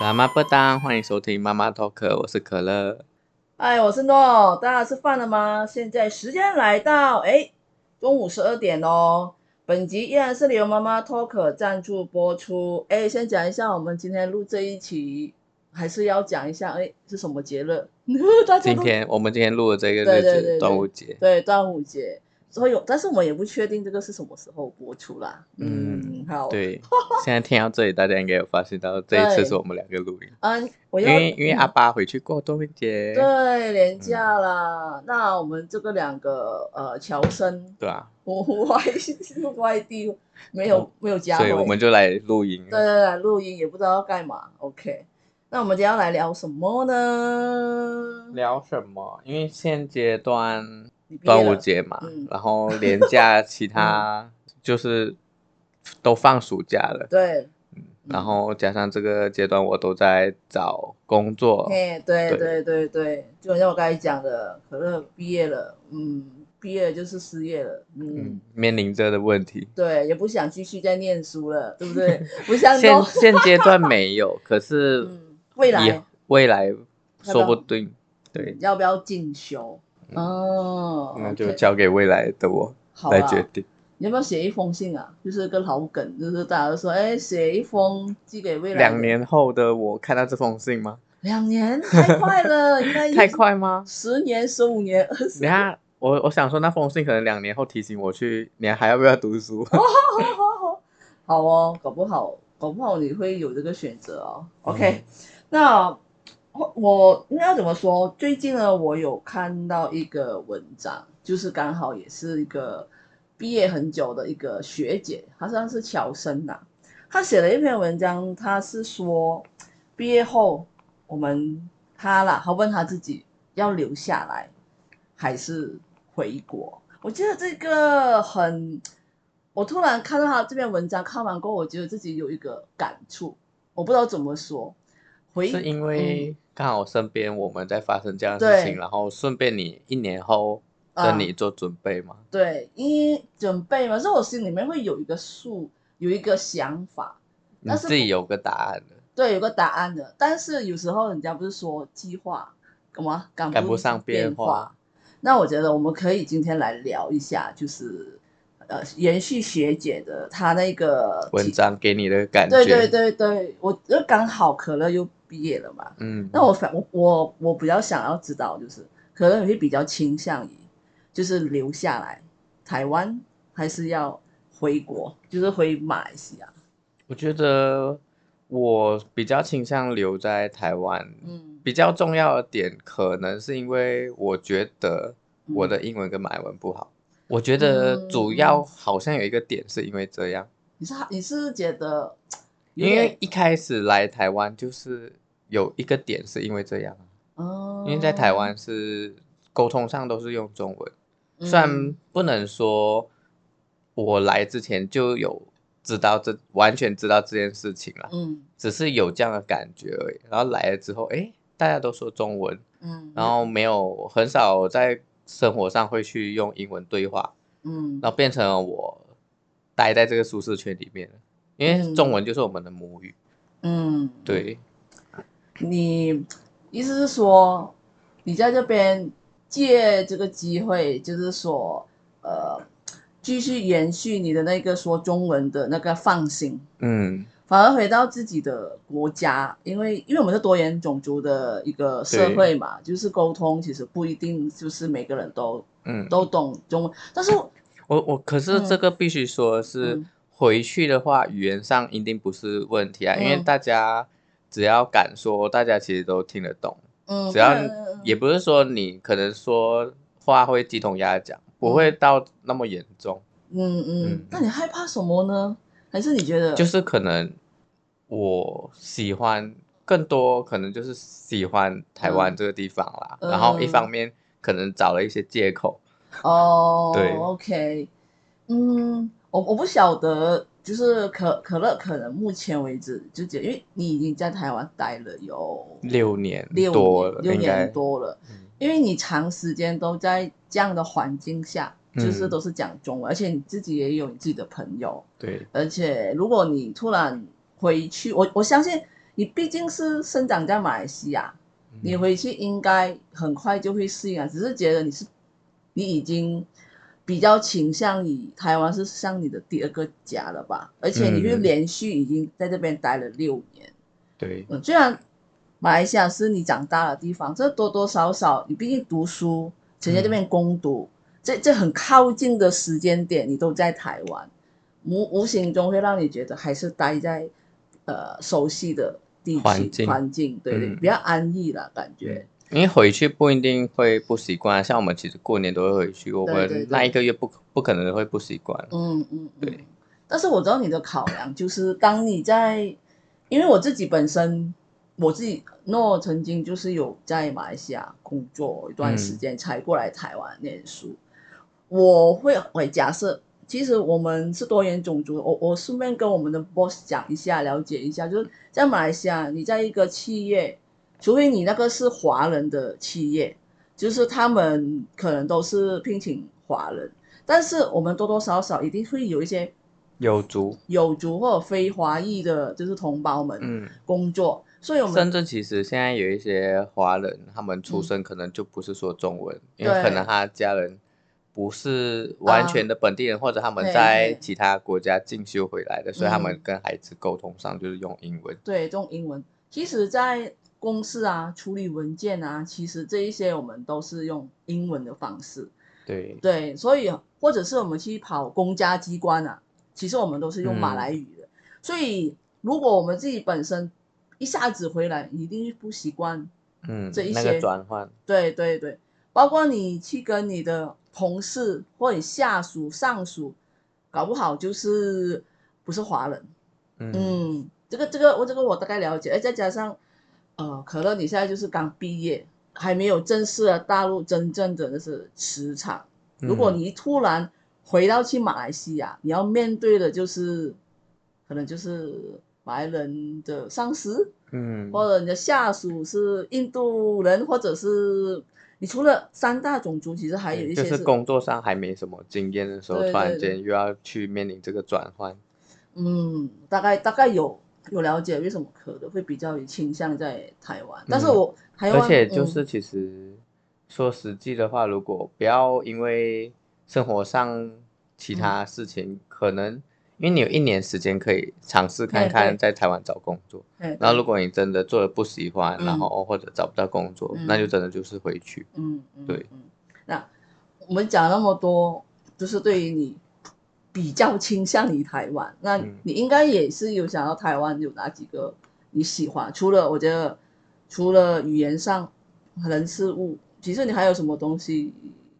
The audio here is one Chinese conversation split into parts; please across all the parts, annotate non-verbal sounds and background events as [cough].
妈妈不当，欢迎收听妈妈 talk，我是可乐。哎，我是诺，大家吃饭了吗？现在时间来到哎，中午十二点哦。本集依然是由妈妈 talk 赞助播出。哎，先讲一下，我们今天录这一期，还是要讲一下，哎，是什么节日？[laughs] 今天我们今天录的这个日子，端午节。对，端午节。所以有，但是我们也不确定这个是什么时候播出啦。嗯，好。对，[laughs] 现在听到这里，大家应该有发现到这一次是我们两个录音。嗯，我因为因为阿爸回去过端午节，对，年假啦。嗯、那我们这个两个呃侨生，对啊，我外外地没有、哦、没有家，所以我们就来录音。对对对，录音也不知道要干嘛。OK，那我们今天要来聊什么呢？聊什么？因为现阶段。端午节嘛，嗯、然后连假，[laughs] 其他就是都放暑假了。对，嗯，然后加上这个阶段，我都在找工作。对对对对对，就像我刚才讲的，可乐毕业了，嗯，毕业了就是失业了，嗯，嗯面临着的问题。对，也不想继续再念书了，对不对？[laughs] 不像现现阶段没有，可是未来未来说不定，对，要不要进修？哦，那就交给未来的我来决定。你要不要写一封信啊？就是个老梗，就是大家都说，哎，写一封寄给未来。两年后的我看到这封信吗？两年太快了，[laughs] 应该太快吗？十年、十五年、二十年。你看，我我想说，那封信可能两年后提醒我去，你还要不要读书？好哦，搞不好，搞不好你会有这个选择哦。OK，那。我应该要怎么说？最近呢，我有看到一个文章，就是刚好也是一个毕业很久的一个学姐，好像是侨生呐。她写了一篇文章，她是说毕业后我们她啦，她问她自己要留下来还是回国。我觉得这个很，我突然看到她这篇文章，看完过后，我觉得自己有一个感触，我不知道怎么说。回是因为刚好身边我们在发生这样的事情，嗯、然后顺便你一年后跟你做准备吗、啊？对，因为准备嘛，所以我心里面会有一个数，有一个想法，但是你自己有个答案的。对，有个答案的，但是有时候人家不是说计划干嘛赶不，赶不上变化？那我觉得我们可以今天来聊一下，就是呃，延续学姐的她那个文章给你的感觉。对对对对，我就刚好可乐又。毕业了嘛？嗯，那我反我我我比较想要知道，就是可能你会比较倾向于，就是留下来台湾，还是要回国，就是回马来西亚？我觉得我比较倾向留在台湾。嗯，比较重要的点，可能是因为我觉得我的英文跟马来文不好。嗯、我觉得主要好像有一个点是因为这样。你是你是觉得？因为一开始来台湾就是。有一个点是因为这样，哦，因为在台湾是沟通上都是用中文，嗯、虽然不能说我来之前就有知道这完全知道这件事情了，嗯，只是有这样的感觉而已。然后来了之后，哎，大家都说中文，嗯，然后没有很少在生活上会去用英文对话，嗯，然后变成了我待在这个舒适圈里面了，因为中文就是我们的母语，嗯，对。你意思是说，你在这边借这个机会，就是说，呃，继续延续你的那个说中文的那个放心，嗯，反而回到自己的国家，因为因为我们是多元种族的一个社会嘛，就是沟通其实不一定就是每个人都嗯。都懂中文，但是我我，我可是这个必须说是回去的话，语言上一定不是问题啊，嗯、因为大家。只要敢说，大家其实都听得懂。嗯，只要也不是说你可能说话会鸡同鸭讲，不会到那么严重。嗯嗯，那你害怕什么呢？还是你觉得？就是可能我喜欢更多，可能就是喜欢台湾这个地方啦。然后一方面可能找了一些借口。哦，对，OK，嗯，我我不晓得。就是可可乐可能目前为止就觉得，因为你已经在台湾待了有六年多了，六年多了，因为你长时间都在这样的环境下，就是都是讲中文，而且你自己也有你自己的朋友，对，而且如果你突然回去，我我相信你毕竟是生长在马来西亚，你回去应该很快就会适应啊。只是觉得你是你已经比较倾向于台湾是像你的第二个家了吧？而且你就连续已经在这边待了六年。对，嗯，虽然马来西亚是你长大的地方，这多多少少你毕竟读书，曾在这边攻读，嗯、这这很靠近的时间点，你都在台湾，无无形中会让你觉得还是待在呃熟悉的地区环境，环境对对，嗯、比较安逸了感觉。因为回去不一定会不习惯，像我们其实过年都会回去，我们那一个月不不可能会不习惯。嗯嗯，对。但是我知道你的考量就是当你在。因为我自己本身，我自己诺曾经就是有在马来西亚工作一段时间，才过来台湾念书。嗯、我会会假设，其实我们是多元种族。我我顺便跟我们的 boss 讲一下，了解一下，就是在马来西亚，你在一个企业，除非你那个是华人的企业，就是他们可能都是聘请华人，但是我们多多少少一定会有一些。有族、有族或者非华裔的，就是同胞们工作，嗯、所以我们深圳其实现在有一些华人，他们出生可能就不是说中文，嗯、因为可能他家人不是完全的本地人，啊、或者他们在其他国家进修回来的，所以他们跟孩子沟通上就是用英文。对，用英文。其实，在公司啊，处理文件啊，其实这一些我们都是用英文的方式。对。对，所以或者是我们去跑公家机关啊。其实我们都是用马来语的，嗯、所以如果我们自己本身一下子回来，一定不习惯，嗯，这一些、嗯那个、转换，对对对，包括你去跟你的同事或者下属、上属，搞不好就是不是华人，嗯，嗯，这个这个我这个我大概了解，哎，再加上呃，可乐你现在就是刚毕业，还没有正式的大陆真正的就是职场，如果你突然。嗯回到去马来西亚，你要面对的就是，可能就是马来人的上司，嗯，或者你的下属是印度人，或者是你除了三大种族，其实还有一些是，就是工作上还没什么经验的时候，对对对，突然间又要去面临这个转换。嗯，大概大概有有了解为什么可能会比较倾向在台湾，但是我台湾，而且就是其实、嗯、说实际的话，如果不要因为。生活上其他事情，嗯、可能因为你有一年时间可以尝试看看在台湾找工作，然后如果你真的做的不喜欢，嗯、然后或者找不到工作，嗯、那就真的就是回去。嗯，对。那我们讲那么多，就是对于你比较倾向于台湾，那你应该也是有想到台湾有哪几个你喜欢？除了我觉得，除了语言上人事物，其实你还有什么东西？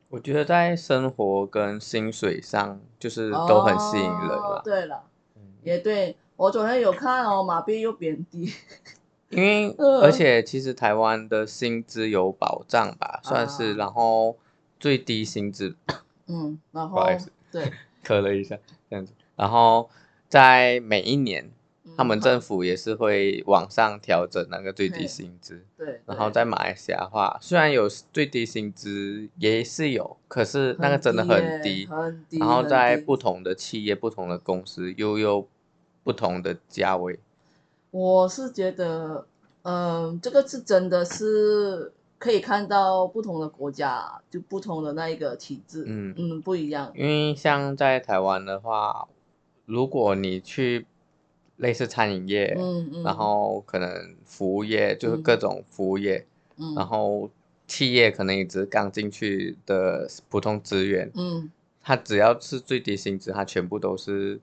我觉得在生活跟薪水上，就是都很吸引人了。哦、对了，嗯、也对，我昨天有看哦，马币又贬低。因为、呃、而且其实台湾的薪资有保障吧，[laughs] 算是，啊、然后最低薪资。嗯，然后对，[laughs] 咳了一下，这样子，然后在每一年。他们政府也是会往上调整那个最低薪资，对。然后在马来西亚的话，虽然有最低薪资也是有，可是那个真的很低，很低。然后在不同的企业、不同的公司又有不同的价位。我是觉得，嗯，这个是真的是可以看到不同的国家就不同的那一个体制，嗯嗯，不一样。因为像在台湾的话，如果你去。类似餐饮业，嗯嗯、然后可能服务业就是各种服务业，嗯、然后企业可能也只是刚进去的普通职员，嗯，他只要是最低薪资，他全部都是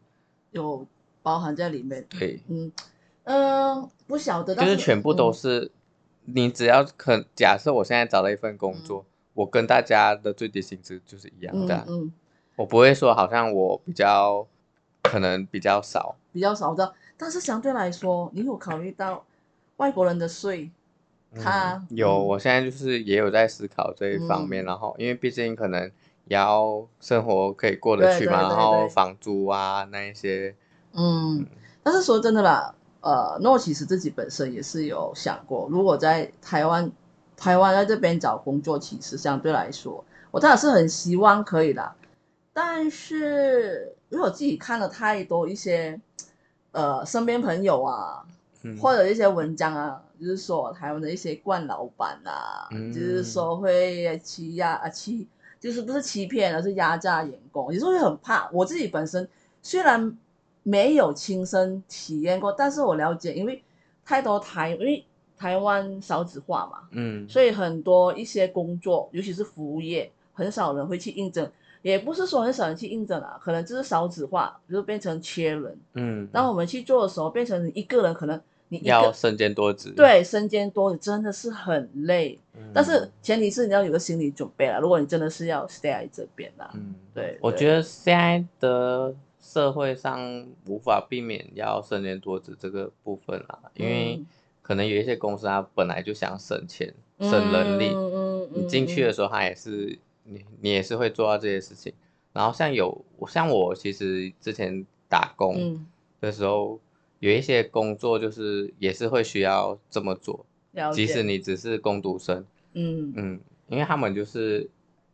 有包含在里面。对，嗯嗯、呃，不晓得，就是全部都是，嗯、你只要可假设我现在找了一份工作，嗯、我跟大家的最低薪资就是一样的，嗯，嗯我不会说好像我比较可能比较少，比较少的。但是相对来说，你有考虑到外国人的税？他、嗯、有，嗯、我现在就是也有在思考这一方面。嗯、然后，因为毕竟可能要生活可以过得去嘛，然后房租啊那一些。嗯，嗯但是说真的啦，呃，那我其实自己本身也是有想过，如果在台湾，台湾在这边找工作，其实相对来说，我当然是很希望可以的。但是因为我自己看了太多一些。呃，身边朋友啊，嗯、或者一些文章啊，就是说台湾的一些惯老板啊，嗯、就是说会欺压啊欺，就是不是欺骗，而是压榨员工，有时候会很怕。我自己本身虽然没有亲身体验过，但是我了解，因为太多台，因为台湾少子化嘛，嗯，所以很多一些工作，尤其是服务业，很少人会去应征。也不是说很少人去应征啊，可能就是少子化，就变成缺人。嗯，当我们去做的时候，变成一个人，可能你要身兼多职。对，身兼多职真的是很累。嗯，但是前提是你要有个心理准备了，如果你真的是要 stay 在这边啦。嗯，对，对。我觉得现在的社会上无法避免要身兼多子这个部分啦，因为可能有一些公司它本来就想省钱、省人力，嗯嗯，你进去的时候它也是。你你也是会做到这些事情，然后像有像我其实之前打工的时候，嗯、有一些工作就是也是会需要这么做，即使你只是工读生，嗯嗯，因为他们就是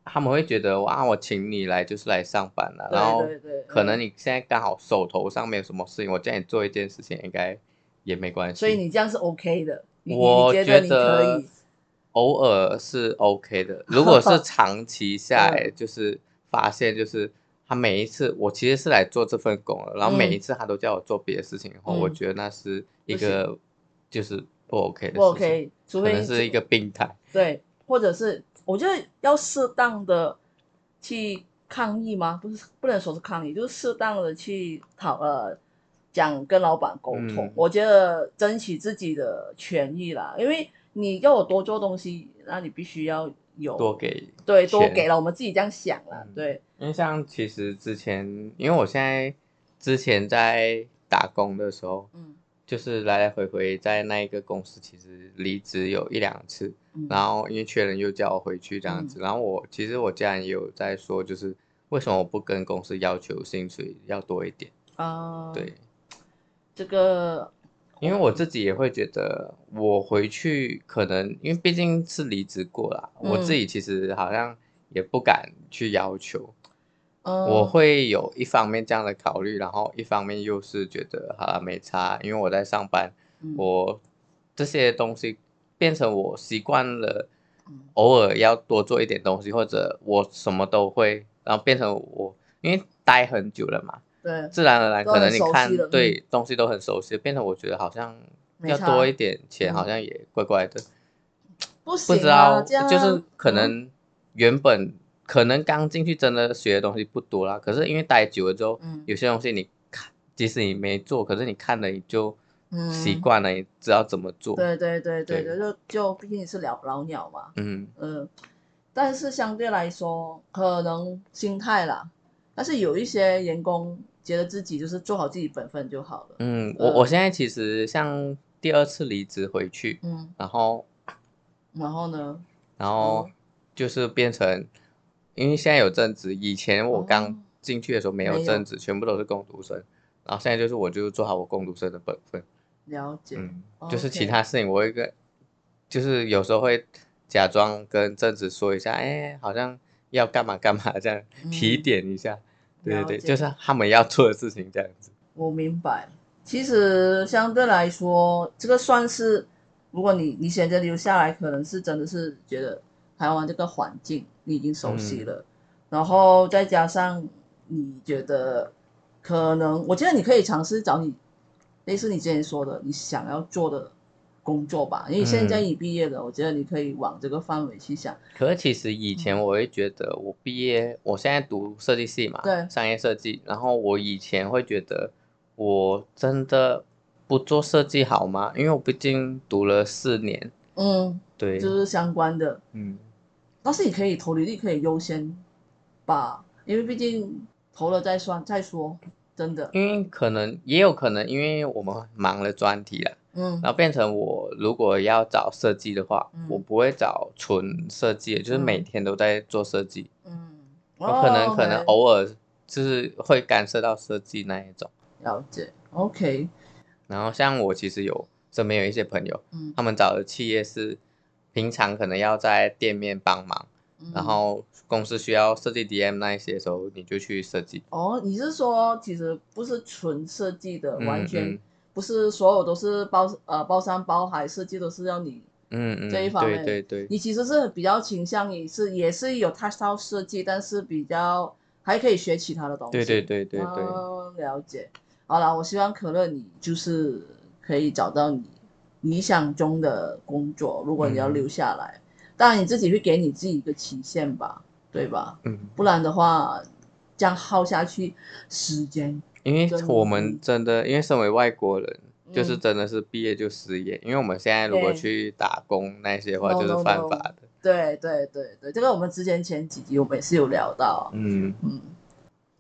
他们会觉得哇，我请你来就是来上班了，然后可能你现在刚好手头上没有什么事情，我叫你做一件事情应该也没关系，所以你这样是 OK 的，我觉得。偶尔是 OK 的，[laughs] 如果是长期下来，就是发现就是他每一次我其实是来做这份工了，然后每一次他都叫我做别的事情，然后我觉得那是一个就是不 OK 的事情，不 OK，除非可能是一个病态，对，或者是我觉得要适当的去抗议吗？不是，不能说是抗议，就是适当的去讨呃讲跟老板沟通，嗯，我觉得争取自己的权益啦，因为。你要我多做东西，那你必须要有多给，对，多给了，我们自己这样想了，嗯、对。因为像其实之前，因为我现在之前在打工的时候，嗯，就是来来回回在那一个公司，其实离职有一两次，嗯、然后因为缺人又叫我回去这样子，嗯、然后我其实我家人也有在说，就是为什么我不跟公司要求薪水要多一点啊？呃、对，这个。因为我自己也会觉得，我回去可能因为毕竟是离职过了，嗯、我自己其实好像也不敢去要求。嗯、我会有一方面这样的考虑，然后一方面又是觉得好了没差，因为我在上班，嗯、我这些东西变成我习惯了，偶尔要多做一点东西，或者我什么都会，然后变成我因为待很久了嘛。对，自然而然，可能你看，对东西都很熟悉，变成我觉得好像要多一点钱，好像也怪怪的。不。知道，就是可能原本可能刚进去真的学的东西不多啦，可是因为待久了之后，有些东西你看，即使你没做，可是你看了你就习惯了，你知道怎么做。对对对对对，就就毕竟你是老老鸟嘛。嗯嗯，但是相对来说，可能心态啦，但是有一些员工。觉得自己就是做好自己本分就好了。嗯，我我现在其实像第二次离职回去，嗯，然后，然后呢？然后就是变成，因为现在有正职，以前我刚进去的时候没有正职，全部都是工读生，然后现在就是我就做好我工读生的本分。了解。嗯，就是其他事情我会跟，就是有时候会假装跟正职说一下，哎，好像要干嘛干嘛这样提点一下。对对，就是他们要做的事情这样子。我明白，其实相对来说，这个算是，如果你你选择留下来，可能是真的是觉得台湾这个环境你已经熟悉了，嗯、然后再加上你觉得可能，我觉得你可以尝试找你类似你之前说的你想要做的。工作吧，因为现在你毕业了，嗯、我觉得你可以往这个范围去想。可是其实以前我会觉得，我毕业，嗯、我现在读设计系嘛，对，商业设计。然后我以前会觉得，我真的不做设计好吗？因为我毕竟读了四年，嗯，对，就是相关的，嗯。但是你可以投履历，可以优先吧，因为毕竟投了再算再说，真的。因为可能也有可能，因为我们忙了专题了。嗯，然后变成我如果要找设计的话，嗯、我不会找纯设计，就是每天都在做设计。嗯，我可能、哦、可能偶尔就是会干涉到设计那一种。了解，OK。然后像我其实有身边有一些朋友，嗯、他们找的企业是平常可能要在店面帮忙，嗯、然后公司需要设计 DM 那一些的时候，你就去设计。哦，你是说其实不是纯设计的，完全、不是所有都是包呃包山包海设计都是要你嗯嗯这一方面，对对对，你其实是比较倾向于是也是有 touch 到设计，但是比较还可以学其他的东西。对对对对对，嗯，了解。好了，我希望可乐你就是可以找到你理想中的工作，如果你要留下来，嗯、当然你自己会给你自己一个期限吧，对吧？嗯，不然的话这样耗下去时间。因为我们真的，因为身为外国人，嗯、就是真的是毕业就失业，因为我们现在如果去打工那些话，就是犯法的。No, no, no. 对对对对，这个我们之前前几集我们也是有聊到。嗯嗯，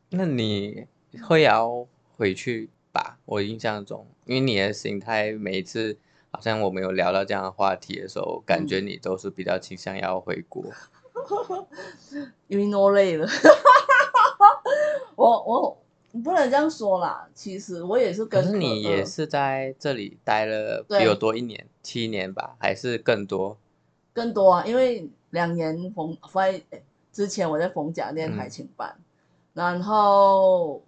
那你会要回去吧？我印象中，因为你的心态，每一次好像我们有聊到这样的话题的时候，感觉你都是比较倾向要回国。因为诺累了。我我不能这样说啦，其实我也是跟。可是你也是在这里待了比我多一年，七年吧，还是更多？更多啊，因为两年逢在之前我在逢甲念海青班，嗯、然后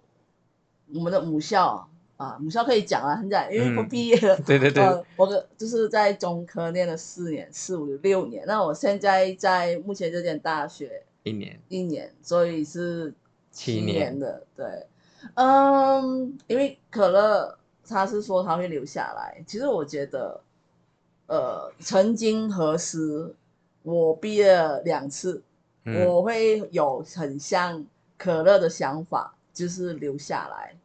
我们的母校啊，母校可以讲啊，很讲，因为我毕业了。嗯、对对对。[laughs] 呃、我就是在中科念了四年，四五六年。那我现在在目前这间大学一年一年，所以是七年的。年对，嗯，因为可乐他是说他会留下来，其实我觉得。呃，曾经何时，我毕业两次，嗯、我会有很像可乐的想法，就是留下来。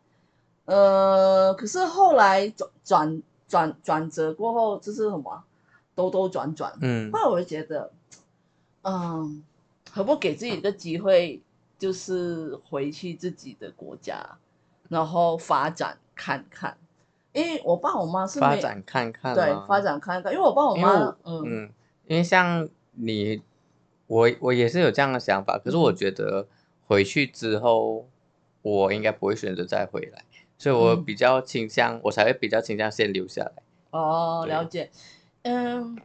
呃，可是后来转转转转折过后，就是什么，兜兜转转。嗯，后来我就觉得，嗯，何不给自己一个机会，就是回去自己的国家，然后发展看看。因为我爸我妈是发展看看，对，发展看看。因为我爸我妈，嗯嗯，因为像你，我我也是有这样的想法。可是我觉得回去之后，我应该不会选择再回来，所以我比较倾向，嗯、我才会比较倾向先留下来。哦，了解。嗯，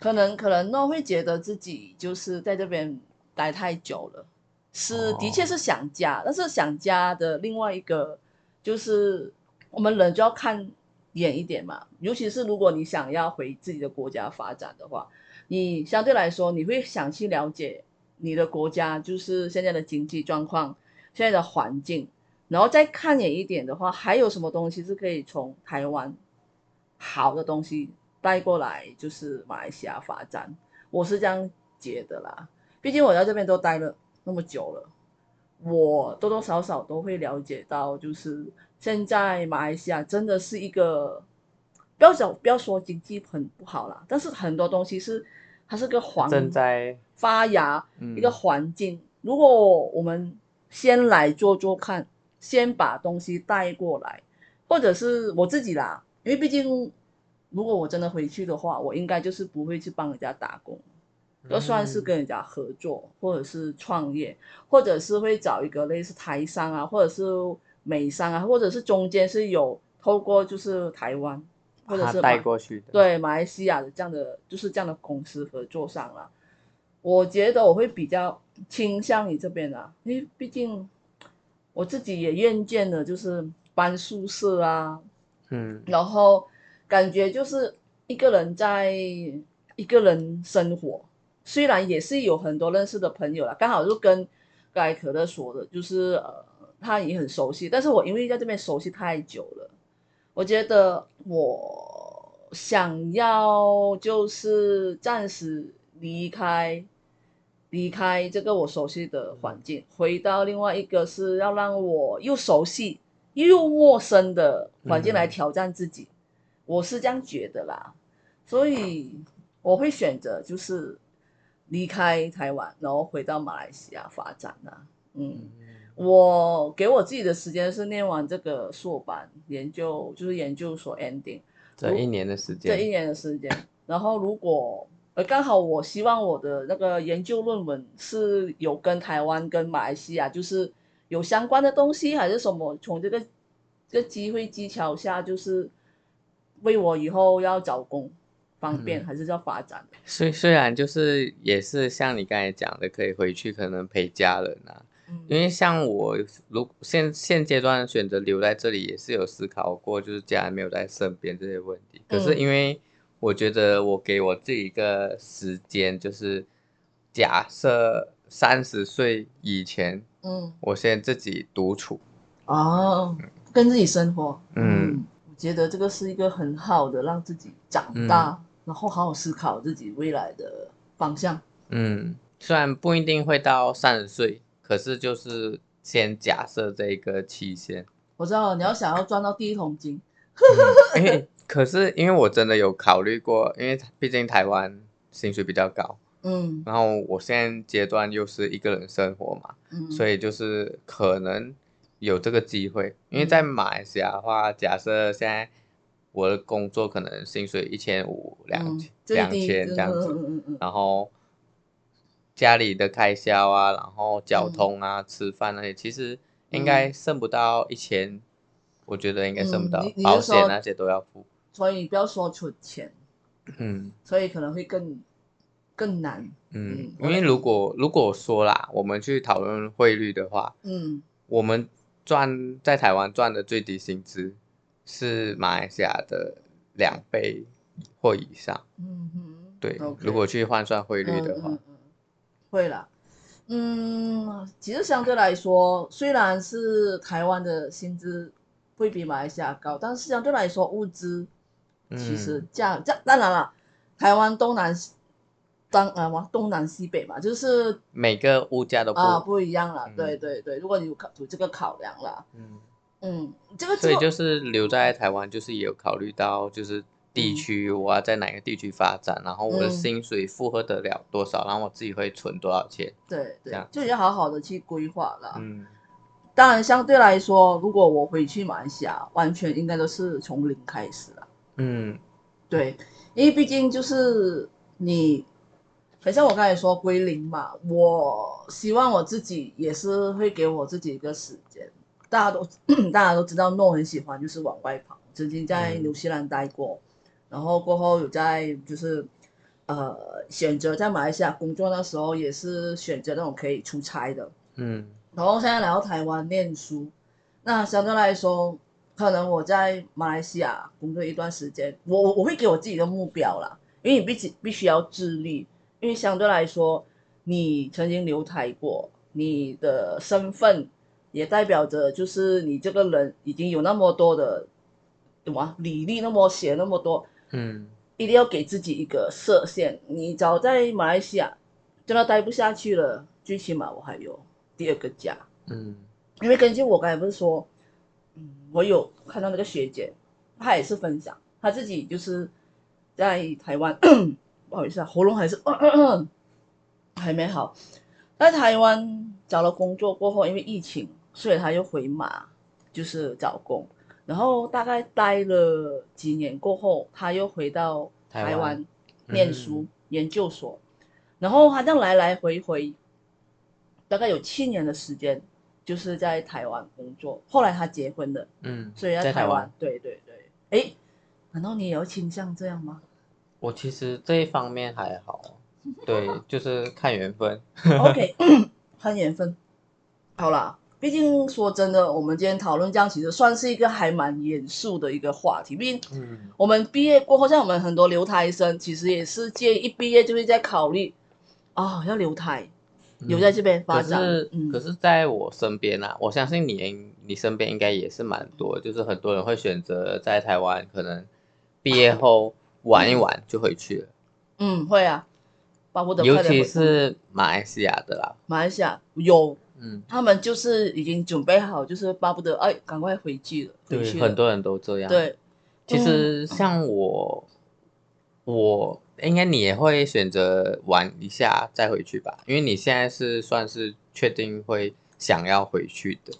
可能可能呢会觉得自己就是在这边待太久了，是的确是想家，哦、但是想家的另外一个就是。我们人就要看远一点嘛，尤其是如果你想要回自己的国家发展的话，你相对来说你会想去了解你的国家，就是现在的经济状况、现在的环境，然后再看远一点的话，还有什么东西是可以从台湾好的东西带过来，就是马来西亚发展。我是这样觉得啦，毕竟我在这边都待了那么久了，我多多少少都会了解到，就是。现在马来西亚真的是一个，不要讲不要说经济很不好啦，但是很多东西是它是个环正在发芽一个环境。嗯、如果我们先来做做看，先把东西带过来，或者是我自己啦，因为毕竟如果我真的回去的话，我应该就是不会去帮人家打工，就算是跟人家合作，或者是创业，或者是会找一个类似台商啊，或者是。美商啊，或者是中间是有透过就是台湾，或者是带过去的，对马来西亚的这样的就是这样的公司合作上了。我觉得我会比较倾向于这边啊，因为毕竟我自己也厌倦了，就是搬宿舍啊，嗯，然后感觉就是一个人在一个人生活，虽然也是有很多认识的朋友啦，刚好就跟刚才可乐说的，就是呃。他也很熟悉，但是我因为在这边熟悉太久了，我觉得我想要就是暂时离开，离开这个我熟悉的环境，回到另外一个是要让我又熟悉又陌生的环境来挑战自己，嗯、我是这样觉得啦，所以我会选择就是离开台湾，然后回到马来西亚发展啦，嗯。我给我自己的时间是念完这个硕班研究，就是研究所 ending 这一年的时间，这一年的时间。然后如果呃刚好我希望我的那个研究论文是有跟台湾跟马来西亚就是有相关的东西，还是什么？从这个这个机会技巧下，就是为我以后要找工方便，嗯、还是要发展的。虽虽然就是也是像你刚才讲的，可以回去可能陪家人啊。因为像我，如现现阶段选择留在这里，也是有思考过，就是家人没有在身边这些问题。可是因为我觉得我给我自己一个时间，就是假设三十岁以前，嗯，我先自己独处，哦，跟自己生活，嗯，我觉得这个是一个很好的让自己长大，嗯，然后好好思考自己未来的方向，嗯。虽然不一定会到三十岁，可是就是先假设这个期限。我知道你要想要赚到第一桶金，嗯、[laughs] 因为可是因为我真的有考虑过，因为毕竟台湾薪水比较高，嗯，然后我现在阶段又是一个人生活嘛，嗯，所以就是可能有这个机会。因为在马来西亚的话，假设现在我的工作可能薪水一千五、两千、两千这样子，嗯嗯嗯，然后。家里的开销啊，然后交通啊，嗯、吃饭那些，其实应该剩不到一千，嗯，我觉得应该剩不到，嗯，保险那些都要付。所以不要说存钱，嗯，所以可能会更更难。嗯，嗯，因为如果如果说啦，我们去讨论汇率的话，嗯，我们赚在台湾赚的最低薪资是马来西亚的两倍或以上。嗯哼，对，okay. 如果去换算汇率的话。嗯嗯会啦，嗯，其实相对来说，虽然是台湾的薪资会比马来西亚高，但是相对来说物资其实这样这样、当然了，台湾东南当呃嘛东南西北嘛，就是每个物价都不啊不一样了、嗯。对对对，如果你有考有这个考量了，嗯嗯，这个所以就是留在台湾，就是也有考虑到就是。地区我要在哪个地区发展，然后我的薪水负荷得了多少，嗯、然后我自己会存多少钱？对对，就要好好的去规划了。嗯，当然相对来说，如果我回去马来西亚，完全应该都是从零开始了。嗯，对，因为毕竟就是你，很像我刚才说归零嘛，我希望我自己也是会给我自己一个时间。大家都 [clears throat] 大家都知道诺很喜欢就是往外跑，曾经在纽西兰待过。嗯然后过后有在就是，呃，选择在马来西亚工作的时候，也是选择那种可以出差的。嗯。然后现在来到台湾念书，那相对来说，可能我在马来西亚工作一段时间，我我我会给我自己的目标啦，因为你必须必须要自律，因为相对来说，你曾经留台过，你的身份也代表着就是你这个人已经有那么多的，什么履历那么写那么多。嗯，一定要给自己一个设限。你早在马来西亚真的待不下去了，最起码我还有第二个家。嗯，因为根据我刚才不是说，嗯，我有看到那个学姐，她也是分享，她自己就是在台湾，[coughs] 不好意思啊，喉咙还是咳咳 [coughs] 还没好，在台湾找了工作过后，因为疫情，所以她又回马，就是找工。然后大概待了几年过后，她又回到台湾念书、嗯、研究所，然后她这样来来回回，大概有七年的时间，就是在台湾工作。后来他结婚了，嗯，所以在台湾，对对对。哎，难道你也有倾向这样吗？我其实这一方面还好，对，[laughs] 就是看缘分。OK，[laughs] 看缘分。好啦。毕竟说真的，我们今天讨论这样，其实算是一个还蛮严肃的一个话题。毕竟，我们毕业过后，像我们很多留台生，其实也是介一毕业就会在考虑啊、哦，要留台，留在这边发展。可是，嗯、可是在我身边啊，我相信你，你身边应该也是蛮多，就是很多人会选择在台湾，可能毕业后玩一玩就回去了。嗯，会啊，巴不得。尤其是马来西亚的啦，马来西亚有。嗯，他们就是已经准备好，就是巴不得哎，赶快回去了。对，很多人都这样。对，其实像我，嗯、我应该你也会选择玩一下再回去吧，因为你现在是算是确定会想要回去的。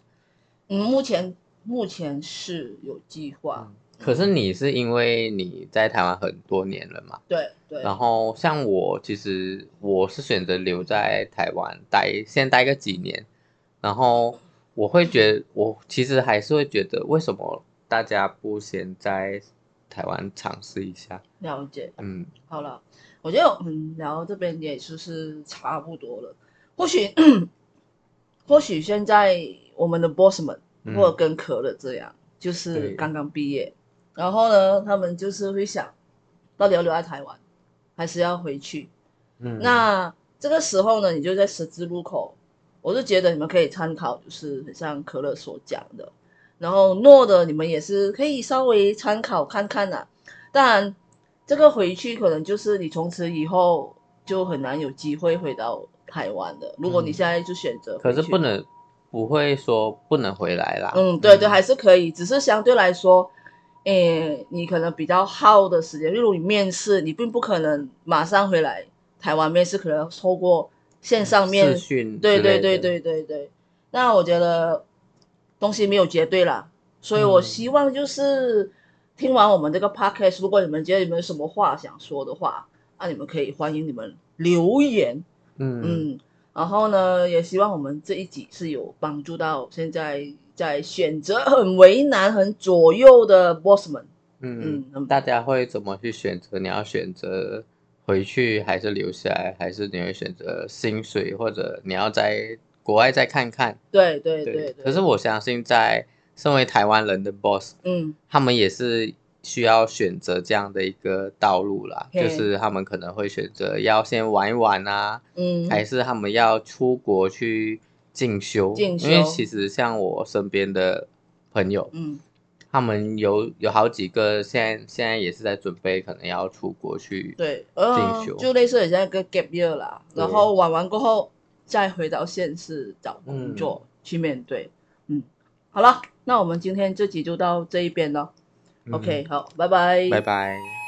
嗯，目前目前是有计划。嗯可是你是因为你在台湾很多年了嘛？对对。然后像我，其实我是选择留在台湾待，先待个几年。然后我会觉得，我其实还是会觉得，为什么大家不先在台湾尝试一下？了解。嗯，好了，我觉得我们聊到这边也就是差不多了。或许 [clears throat] 或许现在我们的 boss 们，或者跟可乐这样，嗯、就是刚刚毕业，然后呢，他们就是会想，到底要留在台湾，还是要回去？嗯，那这个时候呢，你就在十字路口，我是觉得你们可以参考，就是很像可乐所讲的，然后诺的你们也是可以稍微参考看看呐、啊。当然，这个回去可能就是你从此以后就很难有机会回到台湾的。如果你现在就选择，可是不能不会说不能回来啦。嗯，对对，还是可以，只是相对来说。诶，你可能比较耗的时间，例如你面试，你并不可能马上回来台湾面试，可能要透过线上面试。对对对对对对。那我觉得东西没有绝对啦，所以我希望就是听完我们这个 podcast，、嗯、如果你们觉得你们有什么话想说的话，那你们可以欢迎你们留言。嗯嗯。然后呢，也希望我们这一集是有帮助到现在。在选择很为难、很左右的 boss 们，嗯嗯，大家会怎么去选择？你要选择回去，还是留下来，还是你会选择薪水，或者你要在国外再看看？对，对，对。可是我相信，在身为台湾人的 boss，嗯，他们也是需要选择这样的一个道路啦。就是他们可能会选择要先玩一玩啊，嗯，还是他们要出国去。进修，进修，因为其实像我身边的朋友，嗯，他们有有好几个现在现在也是在准备，可能要出国去对进修，就类似很像一个 gap year 啦，然后玩完过后再回到现实找工作、嗯、去面对，嗯，好了，那我们今天这集就到这一边了、嗯、，OK，好，拜拜，拜拜。